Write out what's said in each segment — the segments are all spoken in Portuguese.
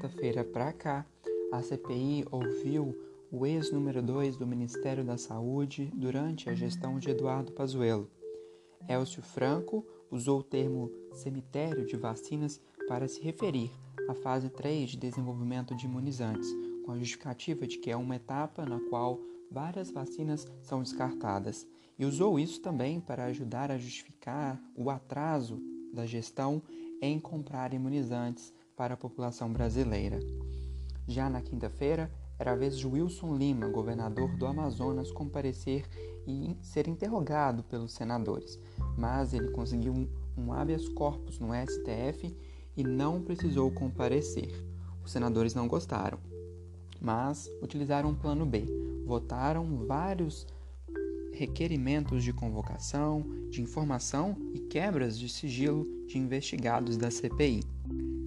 quarta-feira para cá, a CPI ouviu o ex-número 2 do Ministério da Saúde durante a gestão de Eduardo Pazuello. Elcio Franco usou o termo cemitério de vacinas para se referir à fase 3 de desenvolvimento de imunizantes, com a justificativa de que é uma etapa na qual várias vacinas são descartadas, e usou isso também para ajudar a justificar o atraso da gestão em comprar imunizantes para a população brasileira. Já na quinta-feira, era a vez de Wilson Lima, governador do Amazonas, comparecer e ser interrogado pelos senadores, mas ele conseguiu um, um habeas corpus no STF e não precisou comparecer. Os senadores não gostaram, mas utilizaram um plano B. Votaram vários requerimentos de convocação, de informação e quebras de sigilo de investigados da CPI.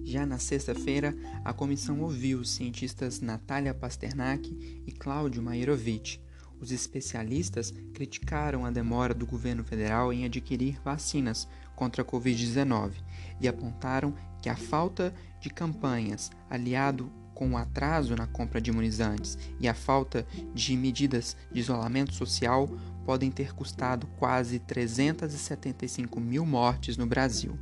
Já na sexta-feira, a comissão ouviu os cientistas Natália Pasternak e Cláudio Mairovitch. Os especialistas criticaram a demora do governo federal em adquirir vacinas contra a Covid-19 e apontaram que a falta de campanhas, aliado com o atraso na compra de imunizantes e a falta de medidas de isolamento social, podem ter custado quase 375 mil mortes no Brasil.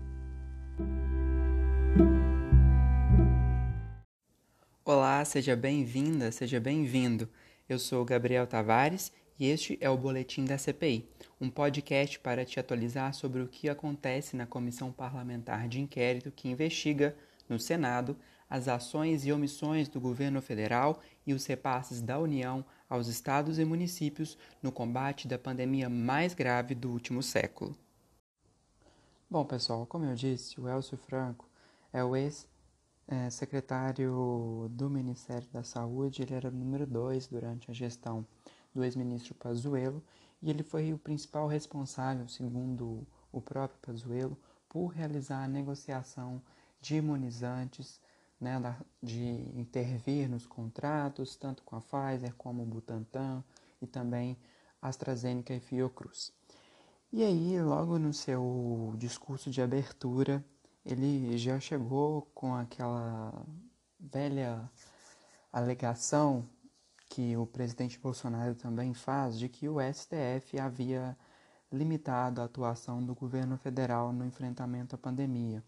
Olá, seja bem-vinda, seja bem-vindo. Eu sou Gabriel Tavares e este é o Boletim da CPI, um podcast para te atualizar sobre o que acontece na Comissão Parlamentar de Inquérito que investiga, no Senado, as ações e omissões do governo federal e os repasses da União aos estados e municípios no combate da pandemia mais grave do último século. Bom, pessoal, como eu disse, o Elcio Franco é o ex-secretário do Ministério da Saúde, ele era o número 2 durante a gestão do ex-ministro Pazuello e ele foi o principal responsável, segundo o próprio Pazuello, por realizar a negociação de imunizantes né, de intervir nos contratos, tanto com a Pfizer como o Butantan e também AstraZeneca e Fiocruz. E aí, logo no seu discurso de abertura, ele já chegou com aquela velha alegação que o presidente Bolsonaro também faz de que o STF havia limitado a atuação do governo federal no enfrentamento à pandemia.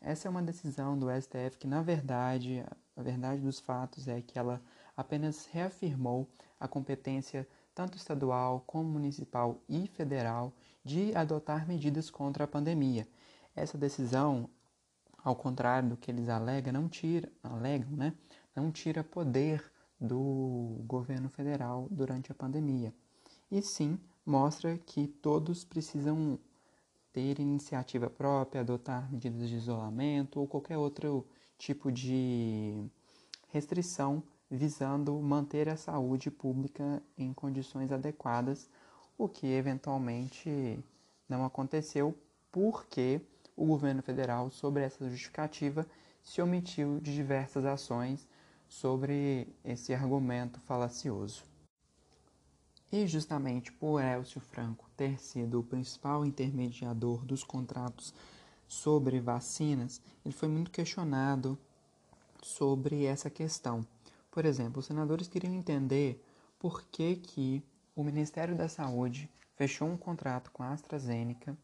Essa é uma decisão do STF que, na verdade, a verdade dos fatos é que ela apenas reafirmou a competência tanto estadual como municipal e federal de adotar medidas contra a pandemia. Essa decisão, ao contrário do que eles alegam, não tira, alegam, né, não tira poder do governo federal durante a pandemia. E sim mostra que todos precisam ter iniciativa própria, adotar medidas de isolamento ou qualquer outro tipo de restrição visando manter a saúde pública em condições adequadas, o que eventualmente não aconteceu porque o governo federal, sobre essa justificativa, se omitiu de diversas ações sobre esse argumento falacioso. E justamente por Elcio Franco ter sido o principal intermediador dos contratos sobre vacinas, ele foi muito questionado sobre essa questão. Por exemplo, os senadores queriam entender por que, que o Ministério da Saúde fechou um contrato com a AstraZeneca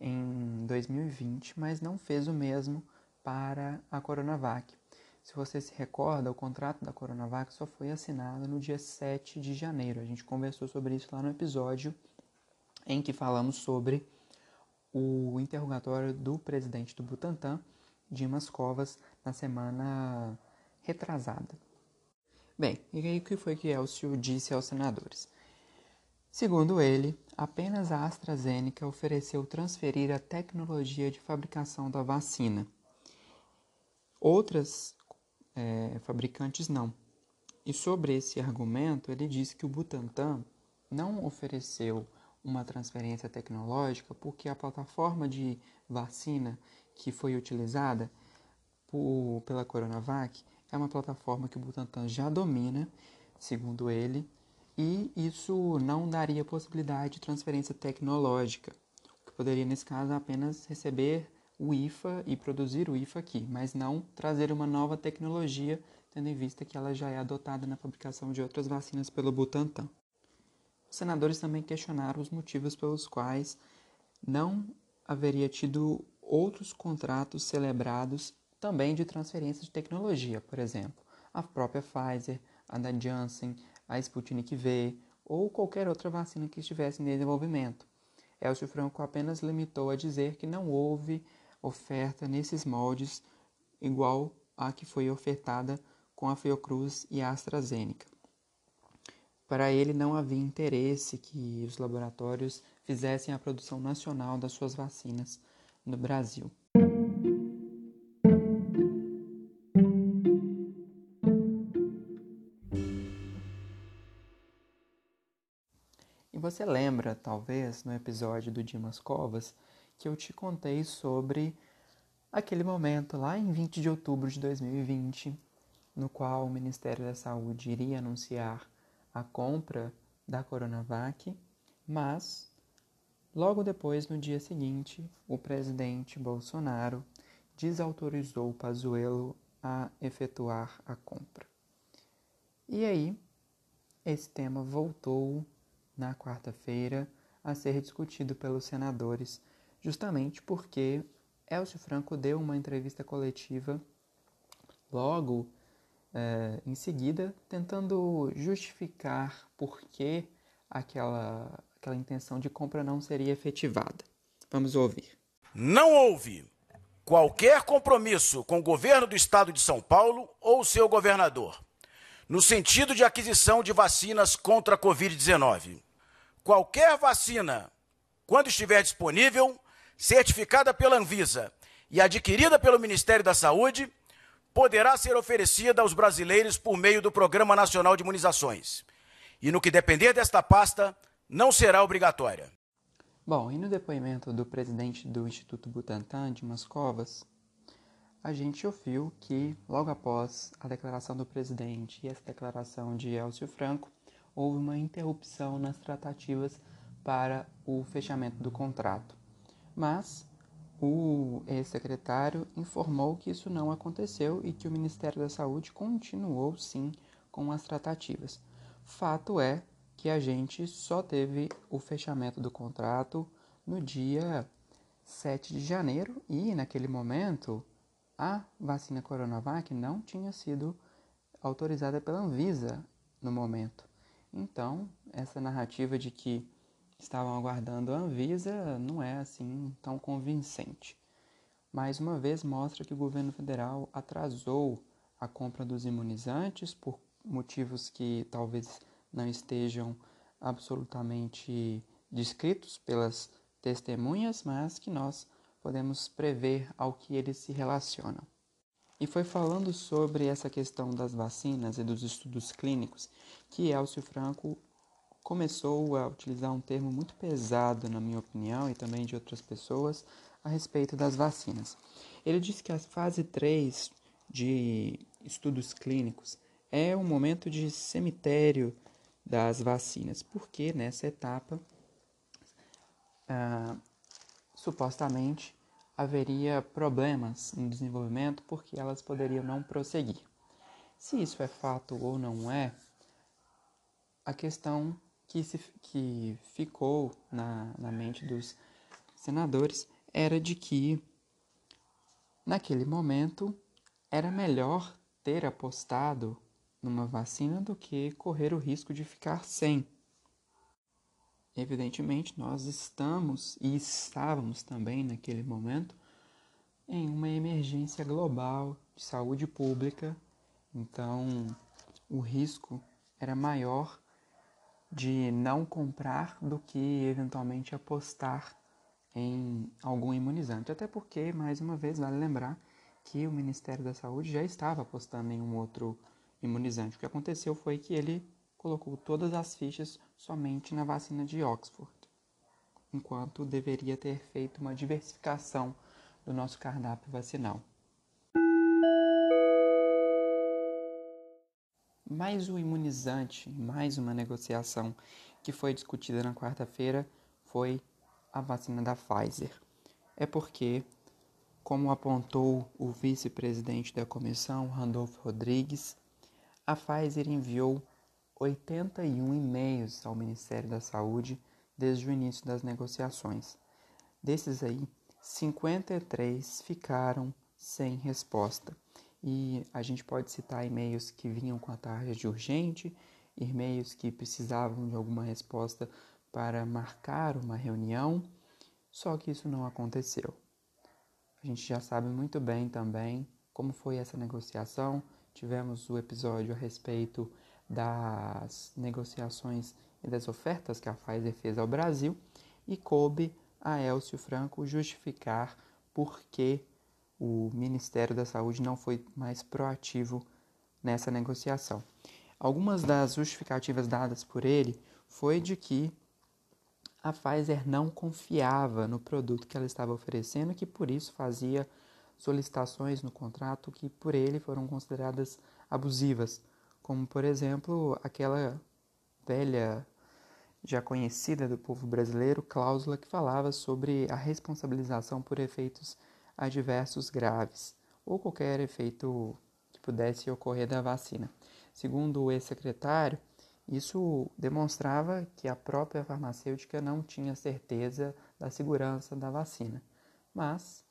em 2020, mas não fez o mesmo para a Coronavac. Se você se recorda, o contrato da Coronavac só foi assinado no dia 7 de janeiro. A gente conversou sobre isso lá no episódio em que falamos sobre o interrogatório do presidente do Butantan, Dimas Covas, na semana retrasada. Bem, e aí o que foi que Elcio disse aos senadores? Segundo ele, apenas a AstraZeneca ofereceu transferir a tecnologia de fabricação da vacina. Outras é, fabricantes não. E sobre esse argumento, ele disse que o Butantan não ofereceu uma transferência tecnológica porque a plataforma de vacina que foi utilizada por, pela Coronavac é uma plataforma que o Butantan já domina, segundo ele, e isso não daria possibilidade de transferência tecnológica, que poderia, nesse caso, apenas receber o IFA e produzir o IFA aqui, mas não trazer uma nova tecnologia, tendo em vista que ela já é adotada na fabricação de outras vacinas pelo Butantan. Os senadores também questionaram os motivos pelos quais não haveria tido outros contratos celebrados também de transferência de tecnologia, por exemplo, a própria Pfizer, a da Janssen, a Sputnik V ou qualquer outra vacina que estivesse em desenvolvimento. Elcio Franco apenas limitou a dizer que não houve oferta nesses moldes igual à que foi ofertada com a Fiocruz e a AstraZeneca. Para ele não havia interesse que os laboratórios fizessem a produção nacional das suas vacinas no Brasil. Você lembra, talvez, no episódio do Dimas Covas, que eu te contei sobre aquele momento lá em 20 de outubro de 2020, no qual o Ministério da Saúde iria anunciar a compra da Coronavac, mas logo depois, no dia seguinte, o presidente Bolsonaro desautorizou o Pazuello a efetuar a compra. E aí, esse tema voltou na quarta-feira a ser discutido pelos senadores, justamente porque Elcio Franco deu uma entrevista coletiva logo é, em seguida, tentando justificar por que aquela, aquela intenção de compra não seria efetivada. Vamos ouvir. Não houve qualquer compromisso com o governo do estado de São Paulo ou seu governador, no sentido de aquisição de vacinas contra a Covid-19. Qualquer vacina, quando estiver disponível, certificada pela Anvisa e adquirida pelo Ministério da Saúde, poderá ser oferecida aos brasileiros por meio do Programa Nacional de Imunizações. E no que depender desta pasta, não será obrigatória. Bom, e no depoimento do presidente do Instituto Butantan, Dimas Covas, a gente ouviu que, logo após a declaração do presidente e essa declaração de Elcio Franco, houve uma interrupção nas tratativas para o fechamento do contrato. Mas o ex-secretário informou que isso não aconteceu e que o Ministério da Saúde continuou sim com as tratativas. Fato é que a gente só teve o fechamento do contrato no dia 7 de janeiro e naquele momento a vacina Coronavac não tinha sido autorizada pela Anvisa no momento. Então, essa narrativa de que estavam aguardando a Anvisa não é assim tão convincente. Mais uma vez mostra que o governo federal atrasou a compra dos imunizantes por motivos que talvez não estejam absolutamente descritos pelas testemunhas, mas que nós podemos prever ao que eles se relacionam. E foi falando sobre essa questão das vacinas e dos estudos clínicos que Elcio Franco começou a utilizar um termo muito pesado, na minha opinião, e também de outras pessoas, a respeito das vacinas. Ele disse que a fase 3 de estudos clínicos é um momento de cemitério das vacinas, porque nessa etapa, ah, supostamente, haveria problemas no desenvolvimento porque elas poderiam não prosseguir. Se isso é fato ou não é, a questão que, se, que ficou na, na mente dos senadores era de que, naquele momento, era melhor ter apostado numa vacina do que correr o risco de ficar sem. Evidentemente, nós estamos e estávamos também naquele momento em uma emergência global de saúde pública, então o risco era maior de não comprar do que eventualmente apostar em algum imunizante. Até porque, mais uma vez, vale lembrar que o Ministério da Saúde já estava apostando em um outro imunizante. O que aconteceu foi que ele colocou todas as fichas somente na vacina de Oxford, enquanto deveria ter feito uma diversificação do nosso cardápio vacinal. mais o imunizante, mais uma negociação que foi discutida na quarta-feira foi a vacina da Pfizer. É porque como apontou o vice-presidente da comissão, Randolfo Rodrigues, a Pfizer enviou 81 e-mails ao Ministério da Saúde desde o início das negociações. Desses aí, 53 ficaram sem resposta. E a gente pode citar e-mails que vinham com a tarja de urgente, e-mails que precisavam de alguma resposta para marcar uma reunião, só que isso não aconteceu. A gente já sabe muito bem também como foi essa negociação. Tivemos o episódio a respeito das negociações e das ofertas que a Pfizer fez ao Brasil e coube a Elcio Franco justificar por que o Ministério da Saúde não foi mais proativo nessa negociação. Algumas das justificativas dadas por ele foi de que a Pfizer não confiava no produto que ela estava oferecendo e que por isso fazia solicitações no contrato que por ele foram consideradas abusivas, como por exemplo aquela velha já conhecida do povo brasileiro cláusula que falava sobre a responsabilização por efeitos adversos graves ou qualquer efeito que pudesse ocorrer da vacina. Segundo o ex-secretário, isso demonstrava que a própria farmacêutica não tinha certeza da segurança da vacina. Mas,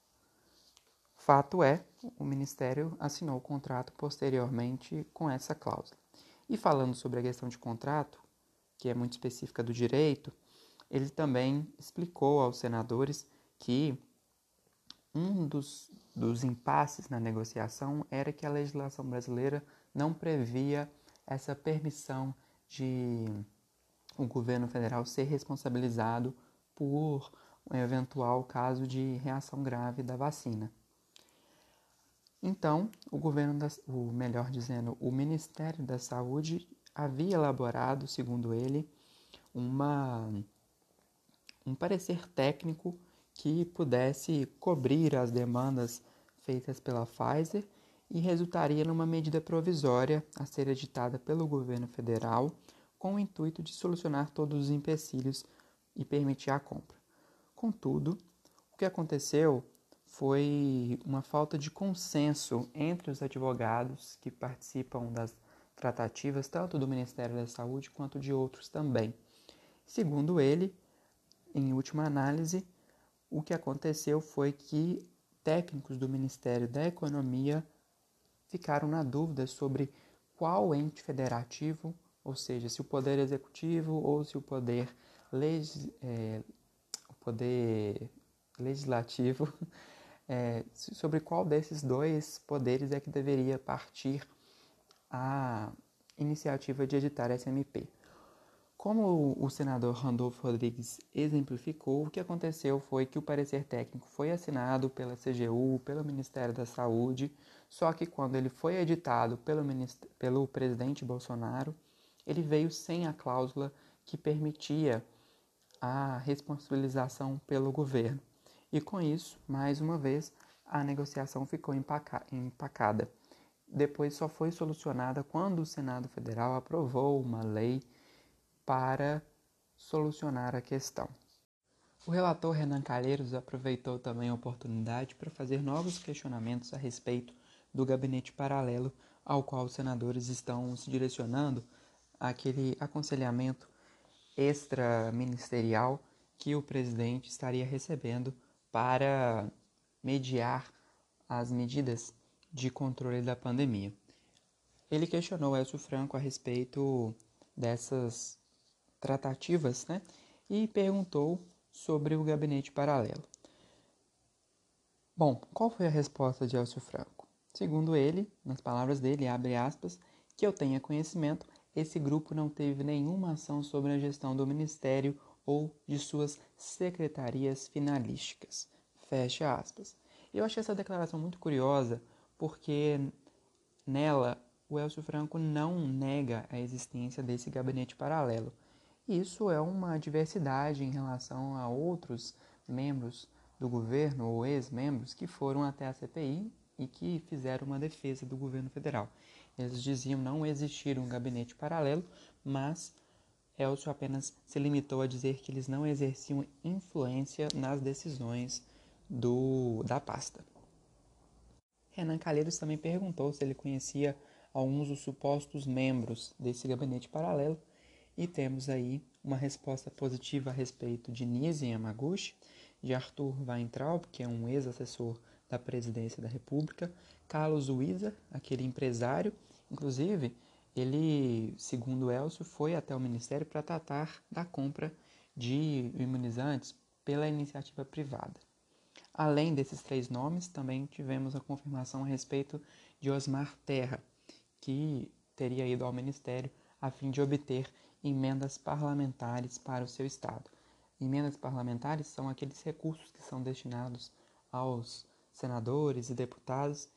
fato é, o Ministério assinou o contrato posteriormente com essa cláusula. E falando sobre a questão de contrato, que é muito específica do direito, ele também explicou aos senadores que um dos, dos impasses na negociação era que a legislação brasileira não previa essa permissão de o governo federal ser responsabilizado por um eventual caso de reação grave da vacina. Então, o governo, da, o melhor dizendo, o Ministério da Saúde havia elaborado, segundo ele, uma, um parecer técnico que pudesse cobrir as demandas feitas pela Pfizer e resultaria numa medida provisória a ser editada pelo governo federal com o intuito de solucionar todos os empecilhos e permitir a compra. Contudo, o que aconteceu foi uma falta de consenso entre os advogados que participam das tratativas, tanto do Ministério da Saúde quanto de outros também. Segundo ele, em última análise, o que aconteceu foi que técnicos do Ministério da Economia ficaram na dúvida sobre qual ente federativo, ou seja, se o poder executivo ou se o poder, legis, é, o poder legislativo, é, sobre qual desses dois poderes é que deveria partir a iniciativa de editar essa MP. Como o senador Randolfo Rodrigues exemplificou, o que aconteceu foi que o parecer técnico foi assinado pela CGU, pelo Ministério da Saúde, só que quando ele foi editado pelo, pelo presidente Bolsonaro, ele veio sem a cláusula que permitia a responsabilização pelo governo. E com isso, mais uma vez, a negociação ficou empacada. Depois só foi solucionada quando o Senado Federal aprovou uma lei para solucionar a questão. O relator Renan Calheiros aproveitou também a oportunidade para fazer novos questionamentos a respeito do gabinete paralelo ao qual os senadores estão se direcionando aquele aconselhamento extraministerial que o presidente estaria recebendo para mediar as medidas de controle da pandemia. Ele questionou Elcio Franco a respeito dessas tratativas né, e perguntou sobre o gabinete paralelo. Bom, qual foi a resposta de Elcio Franco? Segundo ele, nas palavras dele, abre aspas, que eu tenha conhecimento, esse grupo não teve nenhuma ação sobre a gestão do ministério ou de suas secretarias finalísticas. Fecha aspas. Eu achei essa declaração muito curiosa porque nela o Elcio Franco não nega a existência desse gabinete paralelo. Isso é uma diversidade em relação a outros membros do governo ou ex-membros que foram até a CPI e que fizeram uma defesa do governo federal. Eles diziam não existir um gabinete paralelo, mas Elcio apenas se limitou a dizer que eles não exerciam influência nas decisões do, da pasta. Renan Calheiros também perguntou se ele conhecia alguns dos supostos membros desse gabinete paralelo e temos aí uma resposta positiva a respeito de Nise Yamaguchi, de Arthur Weintraub, que é um ex-assessor da presidência da República, Carlos Uiza, aquele empresário, inclusive ele, segundo Elcio, foi até o Ministério para tratar da compra de imunizantes pela iniciativa privada. Além desses três nomes, também tivemos a confirmação a respeito de Osmar Terra, que teria ido ao Ministério a fim de obter emendas parlamentares para o seu Estado. Emendas parlamentares são aqueles recursos que são destinados aos senadores e deputados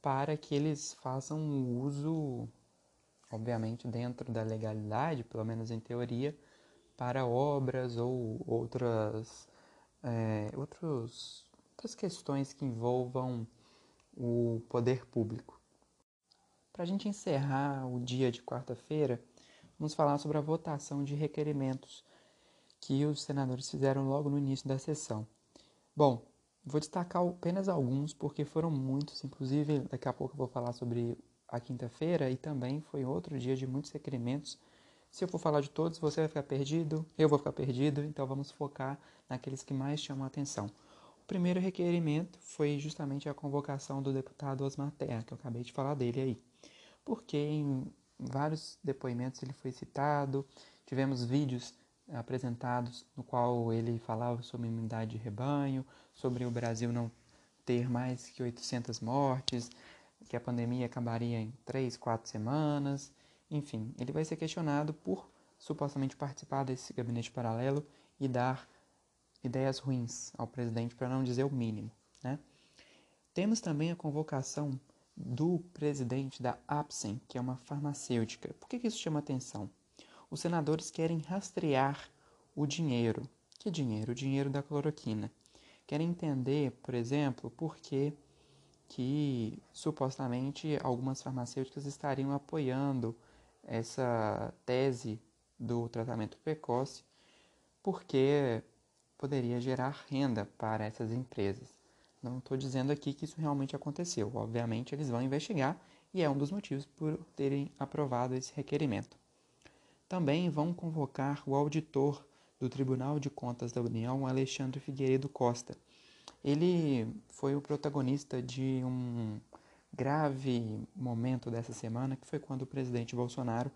para que eles façam o uso, obviamente dentro da legalidade, pelo menos em teoria, para obras ou outras, é, outros, outras questões que envolvam o poder público. Para a gente encerrar o dia de quarta-feira, vamos falar sobre a votação de requerimentos que os senadores fizeram logo no início da sessão. Bom, vou destacar apenas alguns porque foram muitos, inclusive daqui a pouco eu vou falar sobre a quinta-feira e também foi outro dia de muitos requerimentos se eu for falar de todos, você vai ficar perdido, eu vou ficar perdido, então vamos focar naqueles que mais chamam a atenção. O primeiro requerimento foi justamente a convocação do deputado Osmar Terra, que eu acabei de falar dele aí. Porque em vários depoimentos ele foi citado, tivemos vídeos apresentados no qual ele falava sobre imunidade de rebanho, sobre o Brasil não ter mais que 800 mortes, que a pandemia acabaria em 3, 4 semanas, enfim, ele vai ser questionado por supostamente participar desse gabinete paralelo e dar ideias ruins ao presidente, para não dizer o mínimo. Né? Temos também a convocação do presidente da Apsen, que é uma farmacêutica. Por que, que isso chama atenção? Os senadores querem rastrear o dinheiro. Que dinheiro? O dinheiro da cloroquina. Querem entender, por exemplo, por que, que supostamente algumas farmacêuticas estariam apoiando essa tese do tratamento precoce, porque poderia gerar renda para essas empresas. Não estou dizendo aqui que isso realmente aconteceu. Obviamente, eles vão investigar e é um dos motivos por terem aprovado esse requerimento. Também vão convocar o auditor do Tribunal de Contas da União, Alexandre Figueiredo Costa. Ele foi o protagonista de um grave momento dessa semana, que foi quando o presidente Bolsonaro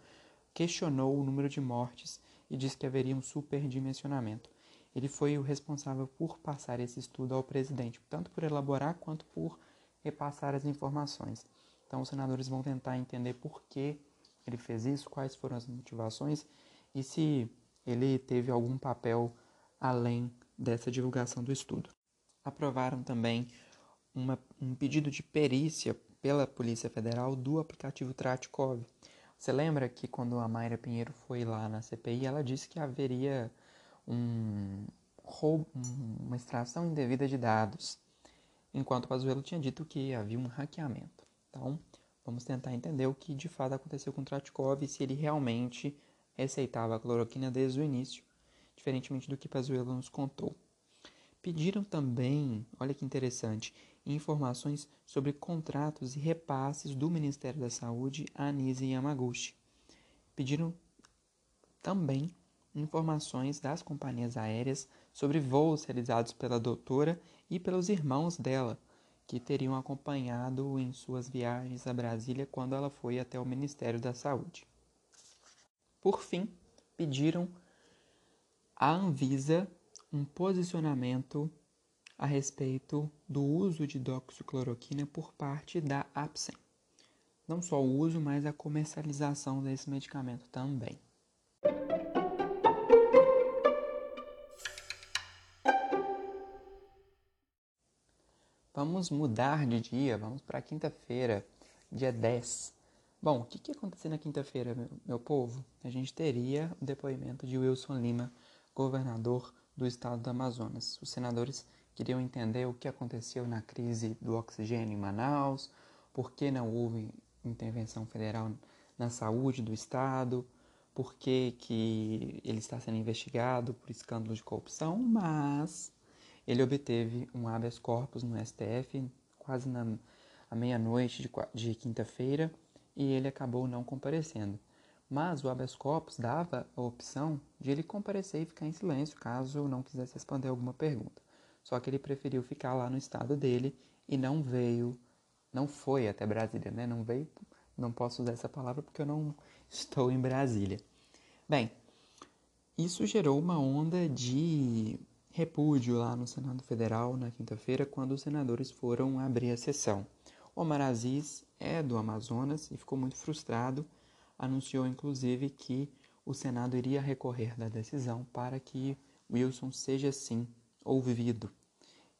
questionou o número de mortes e disse que haveria um superdimensionamento. Ele foi o responsável por passar esse estudo ao presidente, tanto por elaborar quanto por repassar as informações. Então, os senadores vão tentar entender por que ele fez isso, quais foram as motivações e se ele teve algum papel além dessa divulgação do estudo. Aprovaram também uma, um pedido de perícia pela Polícia Federal do aplicativo Tratkov. Você lembra que quando a Mayra Pinheiro foi lá na CPI, ela disse que haveria um roubo, uma extração indevida de dados, enquanto o Pazuello tinha dito que havia um hackeamento. Então, vamos tentar entender o que de fato aconteceu com o Tratkov e se ele realmente receitava a cloroquina desde o início, diferentemente do que Pazuello nos contou. Pediram também, olha que interessante, informações sobre contratos e repasses do Ministério da Saúde a Nise Yamaguchi. Pediram também informações das companhias aéreas sobre voos realizados pela doutora e pelos irmãos dela, que teriam acompanhado em suas viagens a Brasília quando ela foi até o Ministério da Saúde. Por fim, pediram à Anvisa um posicionamento a respeito do uso de doxicloroquina por parte da Apsen. Não só o uso, mas a comercialização desse medicamento também. Vamos mudar de dia, vamos para quinta-feira, dia 10. Bom, o que, que ia acontecer na quinta-feira, meu, meu povo? A gente teria o depoimento de Wilson Lima, governador do estado do Amazonas. Os senadores queriam entender o que aconteceu na crise do oxigênio em Manaus, por que não houve intervenção federal na saúde do Estado, por que, que ele está sendo investigado por escândalo de corrupção, mas ele obteve um habeas corpus no STF quase na meia-noite de, de quinta-feira e ele acabou não comparecendo. Mas o habeas corpus dava a opção de ele comparecer e ficar em silêncio caso não quisesse responder alguma pergunta. Só que ele preferiu ficar lá no estado dele e não veio, não foi até Brasília, né? Não veio, não posso usar essa palavra porque eu não estou em Brasília. Bem, isso gerou uma onda de repúdio lá no Senado Federal na quinta-feira, quando os senadores foram abrir a sessão. Omar Aziz é do Amazonas e ficou muito frustrado anunciou inclusive que o Senado iria recorrer da decisão para que Wilson seja sim ouvido.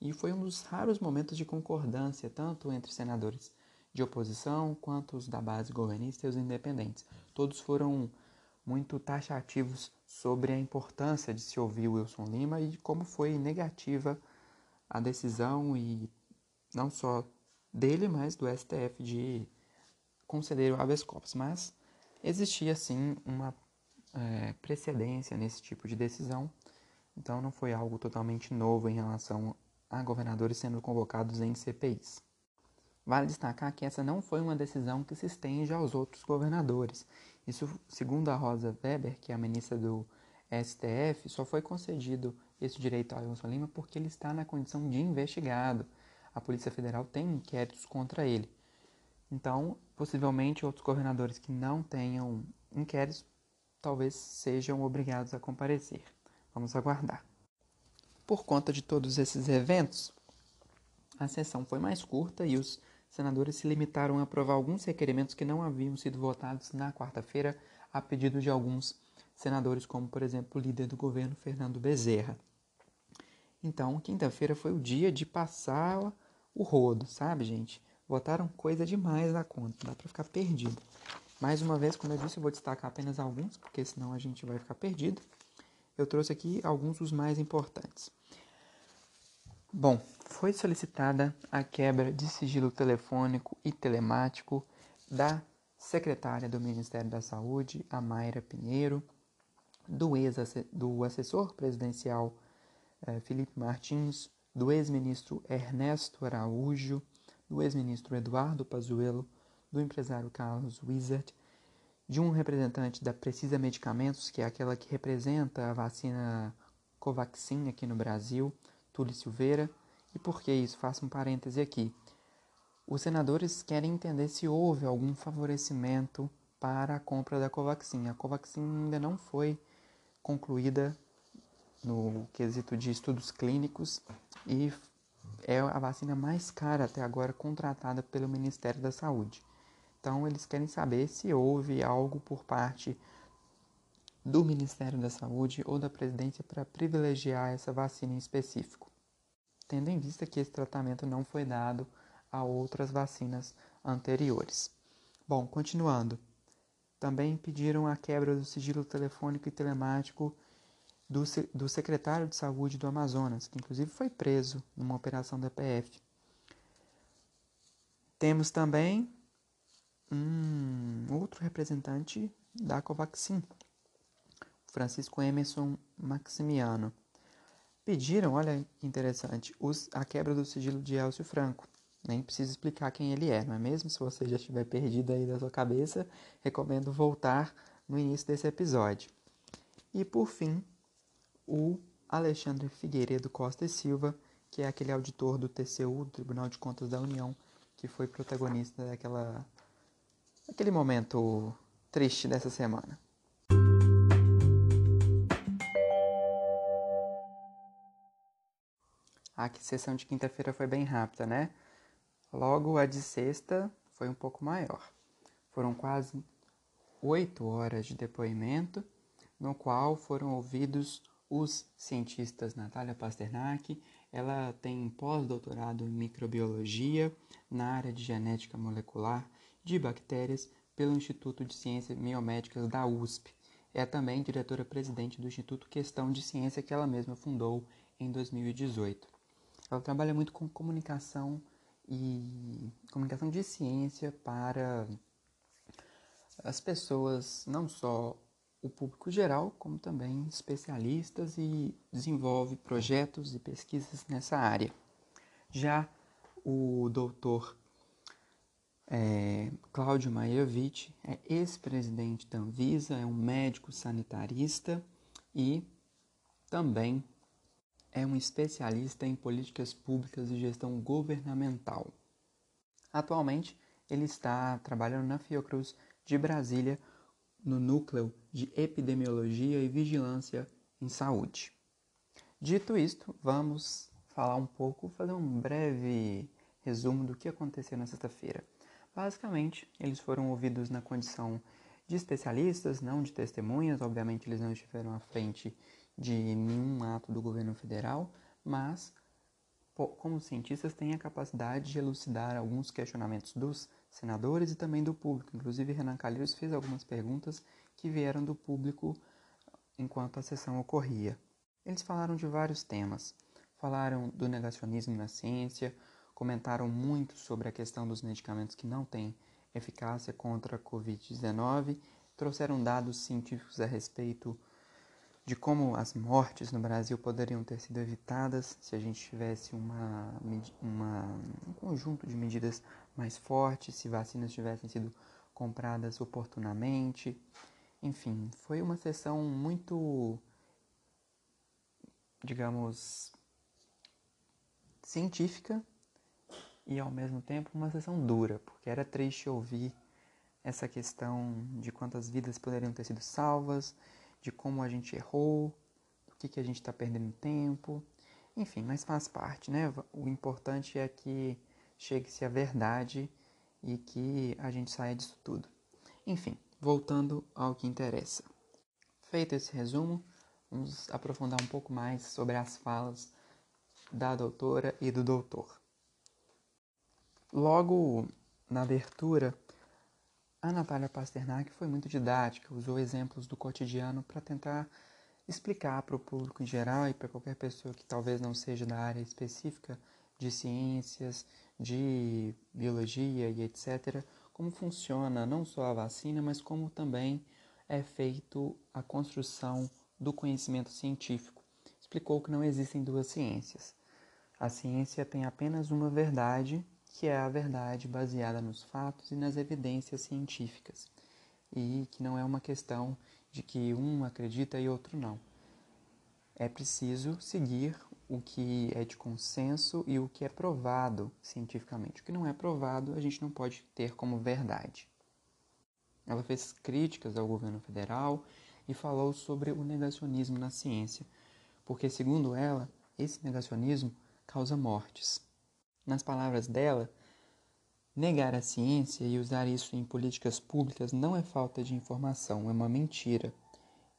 E foi um dos raros momentos de concordância, tanto entre senadores de oposição quanto os da base governista e os independentes. Todos foram muito taxativos sobre a importância de se ouvir Wilson Lima e como foi negativa a decisão e não só dele, mas do STF de conceder o habeas corpus. Mas Existia sim uma é, precedência nesse tipo de decisão, então não foi algo totalmente novo em relação a governadores sendo convocados em CPIs. Vale destacar que essa não foi uma decisão que se estende aos outros governadores. Isso, segundo a Rosa Weber, que é a ministra do STF, só foi concedido esse direito a Wilson Lima porque ele está na condição de investigado. A Polícia Federal tem inquéritos contra ele. Então, possivelmente outros governadores que não tenham inquéritos talvez sejam obrigados a comparecer. Vamos aguardar. Por conta de todos esses eventos, a sessão foi mais curta e os senadores se limitaram a aprovar alguns requerimentos que não haviam sido votados na quarta-feira a pedido de alguns senadores, como por exemplo o líder do governo Fernando Bezerra. Então, quinta-feira foi o dia de passar o rodo, sabe, gente? Votaram coisa demais na conta, dá para ficar perdido. Mais uma vez, como eu disse, eu vou destacar apenas alguns, porque senão a gente vai ficar perdido. Eu trouxe aqui alguns dos mais importantes. Bom, foi solicitada a quebra de sigilo telefônico e telemático da secretária do Ministério da Saúde, a Mayra Pinheiro, do, ex do assessor presidencial eh, Felipe Martins, do ex-ministro Ernesto Araújo, do ex-ministro Eduardo Pazuello, do empresário Carlos Wizard, de um representante da Precisa Medicamentos, que é aquela que representa a vacina Covaxin aqui no Brasil, Túlio Silveira. E por que isso? Faço um parêntese aqui. Os senadores querem entender se houve algum favorecimento para a compra da Covaxin. A Covaxin ainda não foi concluída no quesito de estudos clínicos e é a vacina mais cara até agora contratada pelo Ministério da Saúde. Então, eles querem saber se houve algo por parte do Ministério da Saúde ou da presidência para privilegiar essa vacina em específico, tendo em vista que esse tratamento não foi dado a outras vacinas anteriores. Bom, continuando. Também pediram a quebra do sigilo telefônico e telemático do, do secretário de saúde do Amazonas, que inclusive foi preso numa operação da PF. Temos também um outro representante da Covaxin, Francisco Emerson Maximiano. Pediram, olha que interessante, os, a quebra do sigilo de Elcio Franco. Nem preciso explicar quem ele é, não é mesmo? Se você já estiver perdido aí da sua cabeça, recomendo voltar no início desse episódio. E por fim, o Alexandre Figueiredo Costa e Silva, que é aquele auditor do TCU, do Tribunal de Contas da União, que foi protagonista daquela aquele momento triste dessa semana. A sessão de quinta-feira foi bem rápida, né? Logo a de sexta foi um pouco maior. Foram quase oito horas de depoimento, no qual foram ouvidos os cientistas Natália Pasternak, ela tem pós-doutorado em microbiologia na área de genética molecular de bactérias pelo Instituto de Ciências Biomédicas da USP. É também diretora-presidente do Instituto Questão de Ciência que ela mesma fundou em 2018. Ela trabalha muito com comunicação e comunicação de ciência para as pessoas não só o público geral, como também especialistas e desenvolve projetos e pesquisas nessa área. Já o doutor É, Cláudio Maierovitch é ex-presidente da Anvisa, é um médico sanitarista e também é um especialista em políticas públicas e gestão governamental. Atualmente, ele está trabalhando na Fiocruz de Brasília, no núcleo de epidemiologia e vigilância em saúde. Dito isto, vamos falar um pouco, fazer um breve resumo do que aconteceu na sexta-feira. Basicamente, eles foram ouvidos na condição de especialistas, não de testemunhas. Obviamente, eles não estiveram à frente de nenhum ato do governo federal, mas, como cientistas, têm a capacidade de elucidar alguns questionamentos dos senadores e também do público. Inclusive, Renan Calheiros fez algumas perguntas que vieram do público enquanto a sessão ocorria. Eles falaram de vários temas. Falaram do negacionismo na ciência, comentaram muito sobre a questão dos medicamentos que não têm eficácia contra a Covid-19, trouxeram dados científicos a respeito de como as mortes no Brasil poderiam ter sido evitadas se a gente tivesse uma, uma, um conjunto de medidas mais fortes, se vacinas tivessem sido compradas oportunamente. Enfim, foi uma sessão muito, digamos, científica e ao mesmo tempo uma sessão dura, porque era triste ouvir essa questão de quantas vidas poderiam ter sido salvas, de como a gente errou, do que, que a gente está perdendo tempo, enfim, mas faz parte, né? O importante é que chegue-se a verdade e que a gente saia disso tudo. Enfim, voltando ao que interessa. Feito esse resumo, vamos aprofundar um pouco mais sobre as falas da doutora e do doutor. Logo na abertura, a Natália Pasternak foi muito didática, usou exemplos do cotidiano para tentar explicar para o público em geral e para qualquer pessoa que talvez não seja da área específica de ciências, de biologia e etc., como funciona não só a vacina, mas como também é feito a construção do conhecimento científico. Explicou que não existem duas ciências. A ciência tem apenas uma verdade que é a verdade baseada nos fatos e nas evidências científicas, e que não é uma questão de que um acredita e outro não. É preciso seguir o que é de consenso e o que é provado cientificamente. O que não é provado, a gente não pode ter como verdade. Ela fez críticas ao governo federal e falou sobre o negacionismo na ciência, porque, segundo ela, esse negacionismo causa mortes. Nas palavras dela, negar a ciência e usar isso em políticas públicas não é falta de informação, é uma mentira.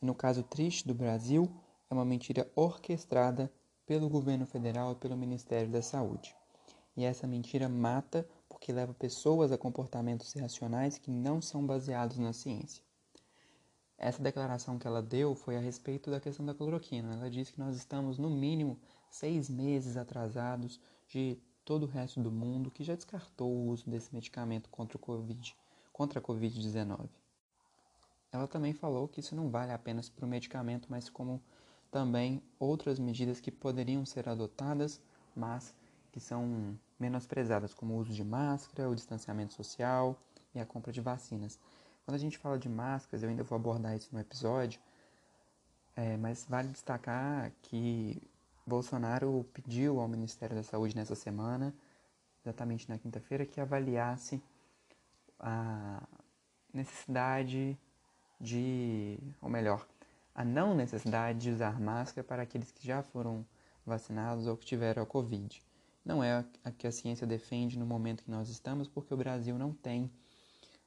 E no caso triste do Brasil, é uma mentira orquestrada pelo governo federal e pelo Ministério da Saúde. E essa mentira mata porque leva pessoas a comportamentos irracionais que não são baseados na ciência. Essa declaração que ela deu foi a respeito da questão da cloroquina. Ela disse que nós estamos, no mínimo, seis meses atrasados de todo o resto do mundo que já descartou o uso desse medicamento contra, o COVID, contra a Covid-19. Ela também falou que isso não vale apenas para o medicamento, mas como também outras medidas que poderiam ser adotadas, mas que são menosprezadas, como o uso de máscara, o distanciamento social e a compra de vacinas. Quando a gente fala de máscaras, eu ainda vou abordar isso no episódio, é, mas vale destacar que Bolsonaro pediu ao Ministério da Saúde nessa semana, exatamente na quinta-feira, que avaliasse a necessidade de, ou melhor, a não necessidade de usar máscara para aqueles que já foram vacinados ou que tiveram a Covid. Não é a que a ciência defende no momento que nós estamos, porque o Brasil não tem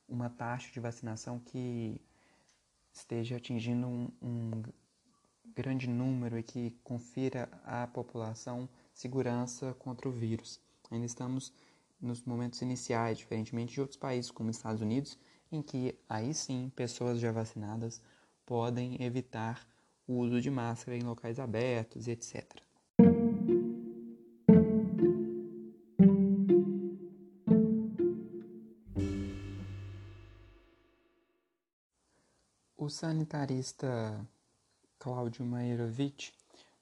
uma taxa de vacinação que esteja atingindo um, um grande número e que confira à população segurança contra o vírus. Ainda estamos nos momentos iniciais, diferentemente de outros países como Estados Unidos, em que aí sim pessoas já vacinadas podem evitar o uso de máscara em locais abertos e etc. O sanitarista Cláudio Mairovich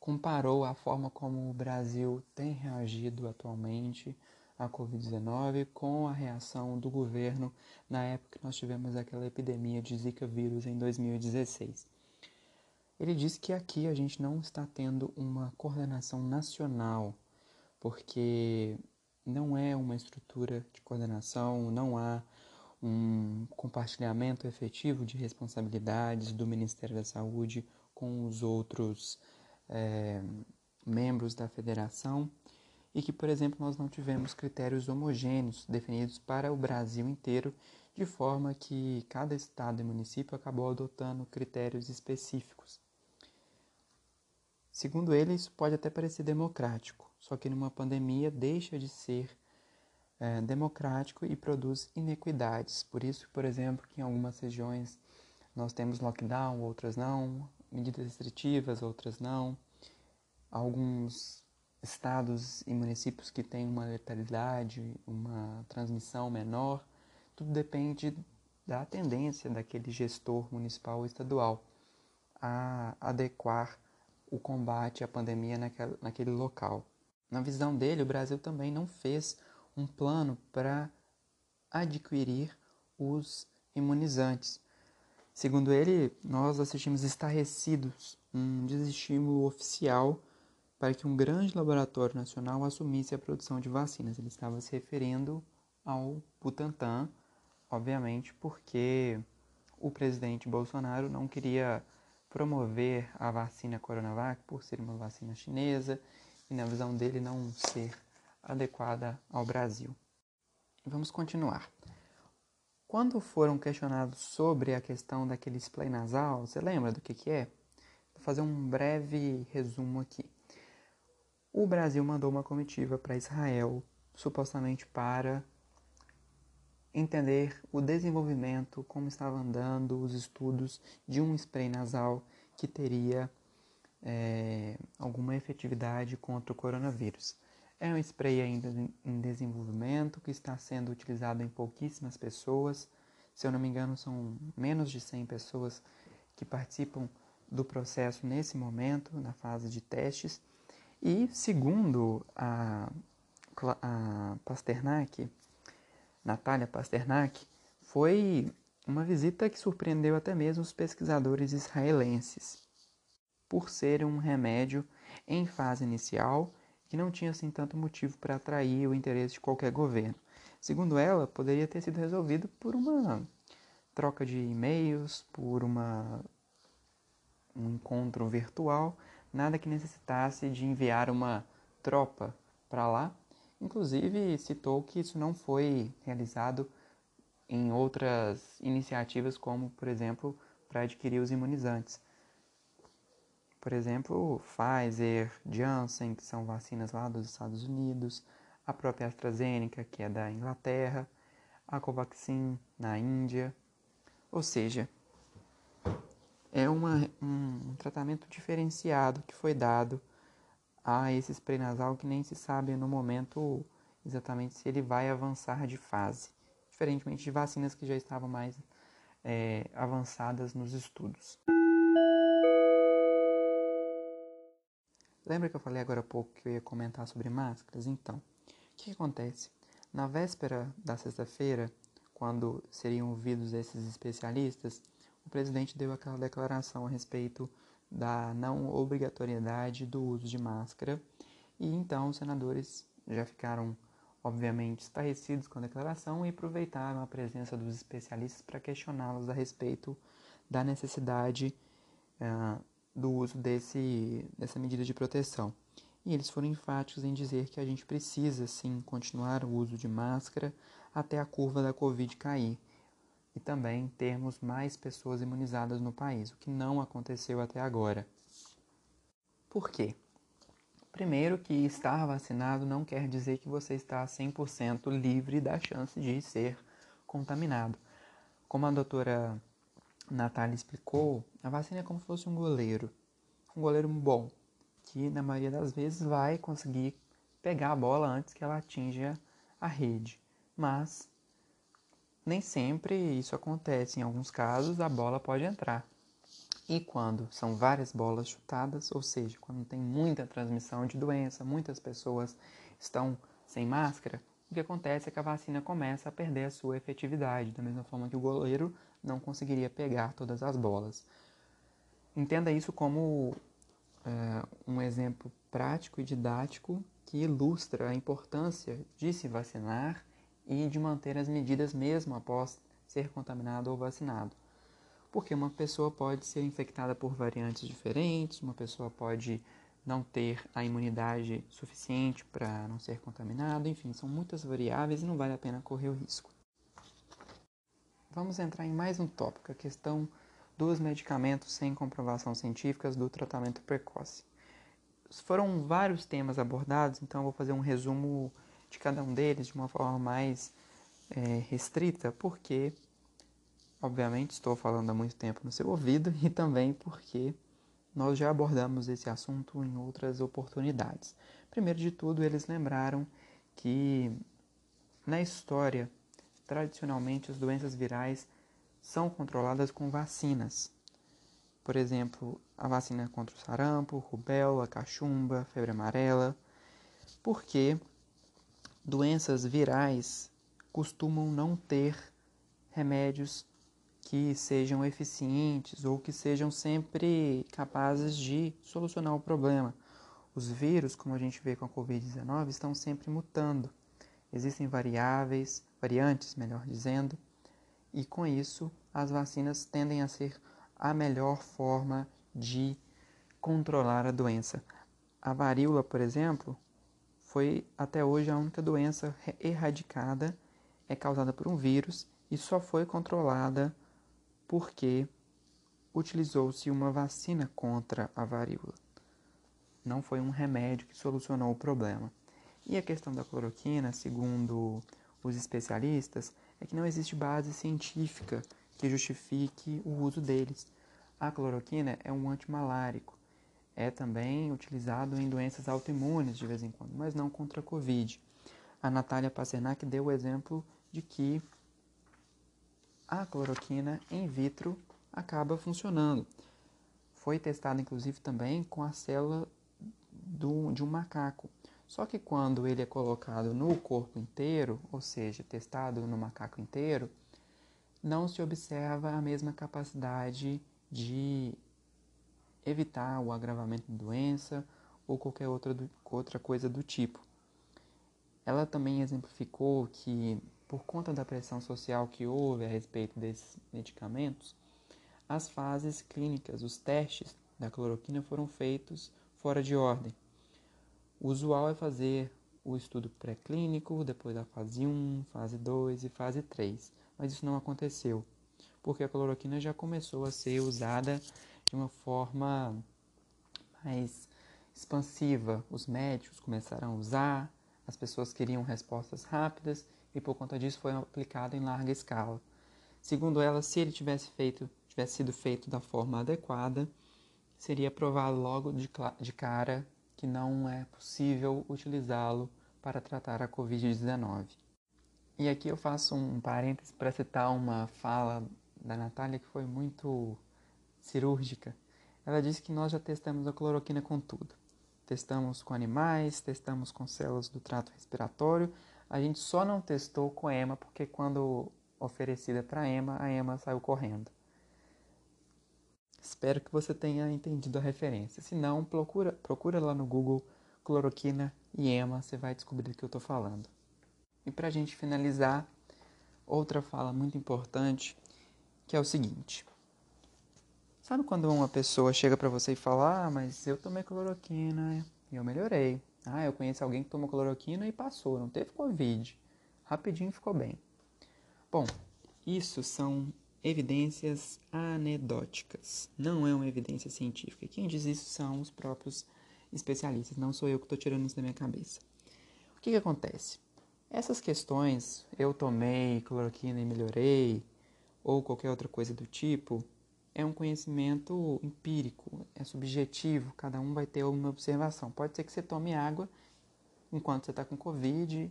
comparou a forma como o Brasil tem reagido atualmente à Covid-19 com a reação do governo na época que nós tivemos aquela epidemia de Zika vírus em 2016. Ele disse que aqui a gente não está tendo uma coordenação nacional, porque não é uma estrutura de coordenação, não há um compartilhamento efetivo de responsabilidades do Ministério da Saúde com os outros é, membros da federação e que, por exemplo, nós não tivemos critérios homogêneos definidos para o Brasil inteiro, de forma que cada estado e município acabou adotando critérios específicos. Segundo ele, isso pode até parecer democrático, só que numa pandemia deixa de ser é, democrático e produz inequidades. Por isso, por exemplo, que em algumas regiões nós temos lockdown, outras não, medidas restritivas, outras não. Alguns estados e municípios que têm uma letalidade, uma transmissão menor, tudo depende da tendência daquele gestor municipal ou estadual a adequar o combate à pandemia naquele, naquele local. Na visão dele, o Brasil também não fez um plano para adquirir os imunizantes. Segundo ele, nós assistimos estarrecidos um desestímulo oficial para que um grande laboratório nacional assumisse a produção de vacinas. Ele estava se referindo ao Butantan, obviamente, porque o presidente Bolsonaro não queria promover a vacina Coronavac por ser uma vacina chinesa e, na visão dele, não ser adequada ao Brasil. Vamos continuar. Quando foram questionados sobre a questão daquele spray nasal, você lembra do que, que é? Vou fazer um breve resumo aqui. O Brasil mandou uma comitiva para Israel, supostamente para entender o desenvolvimento, como estava andando os estudos de um spray nasal que teria é, alguma efetividade contra o coronavírus. É um spray ainda em desenvolvimento que está sendo utilizado em pouquíssimas pessoas. Se eu não me engano, são menos de 100 pessoas que participam do processo nesse momento, na fase de testes. E segundo a, a Pasternak, Natália Pasternak, foi uma visita que surpreendeu até mesmo os pesquisadores israelenses, por ser um remédio em fase inicial que não tinha assim tanto motivo para atrair o interesse de qualquer governo. Segundo ela, poderia ter sido resolvido por uma troca de e-mails, por uma, um encontro virtual, nada que necessitasse de enviar uma tropa para lá. Inclusive, citou que isso não foi realizado em outras iniciativas, como, por exemplo, para adquirir os imunizantes. Por exemplo, Pfizer, Janssen, que são vacinas lá dos Estados Unidos, a própria AstraZeneca, que é da Inglaterra, a Covaxin na Índia. Ou seja, é uma, um, um tratamento diferenciado que foi dado a esse spray nasal que nem se sabe no momento exatamente se ele vai avançar de fase, diferentemente de vacinas que já estavam mais é, avançadas nos estudos. Lembra que eu falei agora há pouco que eu ia comentar sobre máscaras? Então, o que acontece? Na véspera da sexta-feira, quando seriam ouvidos esses especialistas, o presidente deu aquela declaração a respeito da não obrigatoriedade do uso de máscara e então os senadores já ficaram obviamente estarrecidos com a declaração e aproveitaram a presença dos especialistas para questioná-los a respeito da necessidade uh, do uso desse, dessa medida de proteção. E eles foram enfáticos em dizer que a gente precisa sim continuar o uso de máscara até a curva da Covid cair e também termos mais pessoas imunizadas no país, o que não aconteceu até agora. Por quê? Primeiro, que estar vacinado não quer dizer que você está 100% livre da chance de ser contaminado. Como a doutora Natália explicou, a vacina é como se fosse um goleiro. Um goleiro bom, que na maioria das vezes vai conseguir pegar a bola antes que ela atinja a rede. Mas nem sempre isso acontece. Em alguns casos, a bola pode entrar. E quando são várias bolas chutadas, ou seja, quando tem muita transmissão de doença, muitas pessoas estão sem máscara, o que acontece é que a vacina começa a perder a sua efetividade, da mesma forma que o goleiro não conseguiria pegar todas as bolas. Entenda isso como é, um exemplo prático e didático que ilustra a importância de se vacinar e de manter as medidas mesmo após ser contaminado ou vacinado. Porque uma pessoa pode ser infectada por variantes diferentes, uma pessoa pode não ter a imunidade suficiente para não ser contaminado, enfim, são muitas variáveis e não vale a pena correr o risco. Vamos entrar em mais um tópico, a questão dos medicamentos sem comprovação científica do tratamento precoce. Foram vários temas abordados, então eu vou fazer um resumo de cada um deles de uma forma mais é, restrita, porque, obviamente, estou falando há muito tempo no seu ouvido e também porque nós já abordamos esse assunto em outras oportunidades. Primeiro de tudo, eles lembraram que na história, tradicionalmente, as doenças virais são controladas com vacinas. Por exemplo, a vacina contra o sarampo, rubéola, cachumba, febre amarela, porque doenças virais costumam não ter remédios que sejam eficientes ou que sejam sempre capazes de solucionar o problema. Os vírus, como a gente vê com a Covid-19, estão sempre mutando. Existem variáveis, variantes, melhor dizendo, e com isso as vacinas tendem a ser a melhor forma de controlar a doença. A varíola, por exemplo, foi até hoje a única doença erradicada é causada por um vírus e só foi controlada porque utilizou-se uma vacina contra a varíola. Não foi um remédio que solucionou o problema. E a questão da cloroquina, segundo os especialistas, é que não existe base científica que justifique o uso deles. A cloroquina é um antimalárico. É também utilizado em doenças autoimunes de vez em quando, mas não contra a Covid. A Natália Pasternak deu o exemplo de que a cloroquina in vitro acaba funcionando. Foi testado inclusive também com a célula do, de um macaco. Só que quando ele é colocado no corpo inteiro, ou seja, testado no macaco inteiro, não se observa a mesma capacidade de evitar o agravamento da doença ou qualquer outra, outra coisa do tipo. Ela também exemplificou que por conta da pressão social que houve a respeito desses medicamentos, as fases clínicas, os testes da cloroquina foram feitos fora de ordem. O usual é fazer o estudo pré-clínico, depois a fase 1, fase 2 e fase 3, mas isso não aconteceu, porque a cloroquina já começou a ser usada de uma forma mais expansiva. Os médicos começaram a usar, as pessoas queriam respostas rápidas e por conta disso foi aplicado em larga escala. Segundo ela, se ele tivesse feito, tivesse sido feito da forma adequada, seria provado logo de, de cara que não é possível utilizá-lo para tratar a Covid-19. E aqui eu faço um parênteses para citar uma fala da Natália que foi muito cirúrgica. Ela disse que nós já testamos a cloroquina com tudo. Testamos com animais, testamos com células do trato respiratório, a gente só não testou com a EMA porque quando oferecida para a EMA, a EMA saiu correndo. Espero que você tenha entendido a referência. Se não, procura, procura lá no Google cloroquina e EMA, você vai descobrir o que eu estou falando. E para a gente finalizar, outra fala muito importante, que é o seguinte. Sabe quando uma pessoa chega para você e fala, ah, mas eu tomei cloroquina e eu melhorei. Ah, eu conheço alguém que tomou cloroquina e passou, não teve Covid. Rapidinho ficou bem. Bom, isso são evidências anedóticas, não é uma evidência científica. Quem diz isso são os próprios especialistas, não sou eu que estou tirando isso da minha cabeça. O que, que acontece? Essas questões, eu tomei cloroquina e melhorei, ou qualquer outra coisa do tipo, é um conhecimento empírico, é subjetivo, cada um vai ter uma observação. Pode ser que você tome água enquanto você está com Covid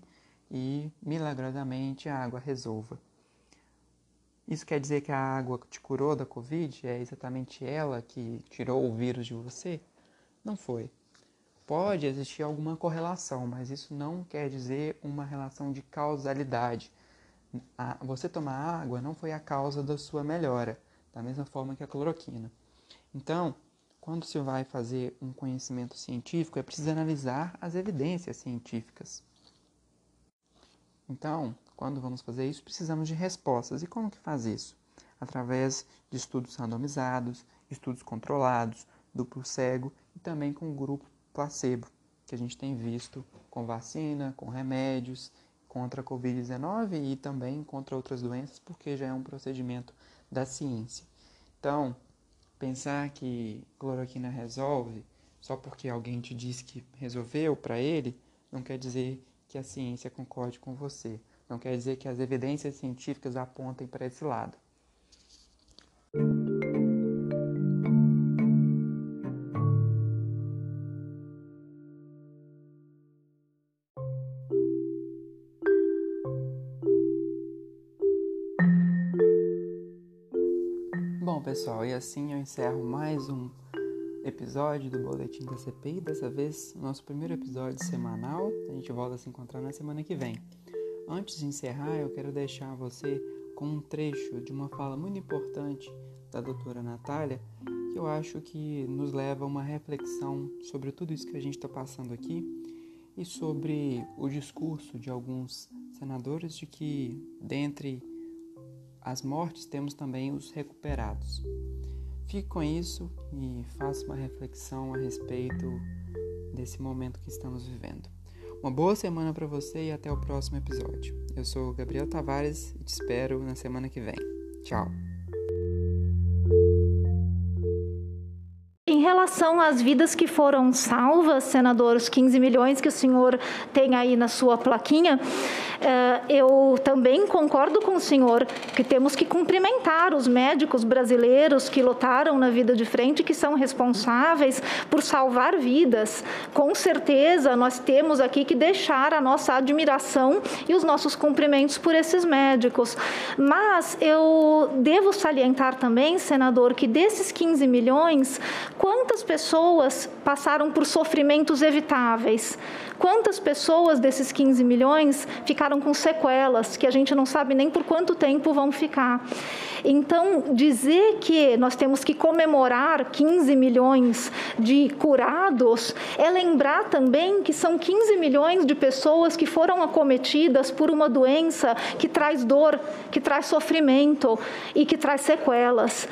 e milagrosamente a água resolva. Isso quer dizer que a água te curou da Covid? É exatamente ela que tirou o vírus de você? Não foi. pode existir alguma correlação, mas isso não quer dizer uma relação de causalidade. Você tomar água não foi a causa da sua melhora, da mesma forma que a cloroquina. Então, quando se vai fazer um conhecimento científico, é preciso analisar as evidências científicas. Então, quando vamos fazer isso, precisamos de respostas. E como que faz isso? Através de estudos randomizados, estudos controlados, duplo cego e também com o grupo placebo, que a gente tem visto com vacina, com remédios contra a Covid-19 e também contra outras doenças, porque já é um procedimento da ciência. Então, pensar que cloroquina resolve só porque alguém te disse que resolveu para ele, não quer dizer que a ciência concorde com você. Não quer dizer que as evidências científicas apontem para esse lado. Bom, pessoal, e assim eu encerro mais um episódio do Boletim da CPI. Dessa vez, nosso primeiro episódio semanal. A gente volta a se encontrar na semana que vem. Antes de encerrar, eu quero deixar você com um trecho de uma fala muito importante da doutora Natália, que eu acho que nos leva a uma reflexão sobre tudo isso que a gente está passando aqui e sobre o discurso de alguns senadores de que, dentre as mortes, temos também os recuperados. Fique com isso e faça uma reflexão a respeito desse momento que estamos vivendo. Uma boa semana para você e até o próximo episódio. Eu sou Gabriel Tavares e te espero na semana que vem. Tchau. Relação às vidas que foram salvas, senadores, 15 milhões que o senhor tem aí na sua plaquinha, eh, eu também concordo com o senhor que temos que cumprimentar os médicos brasileiros que lutaram na vida de frente, que são responsáveis por salvar vidas. Com certeza, nós temos aqui que deixar a nossa admiração e os nossos cumprimentos por esses médicos. Mas eu devo salientar também, senador, que desses 15 milhões, quantas pessoas passaram por sofrimentos evitáveis? Quantas pessoas desses 15 milhões ficaram com sequelas que a gente não sabe nem por quanto tempo vão ficar? Então, dizer que nós temos que comemorar 15 milhões de curados é lembrar também que são 15 milhões de pessoas que foram acometidas por uma doença que traz dor, que traz sofrimento e que traz sequelas.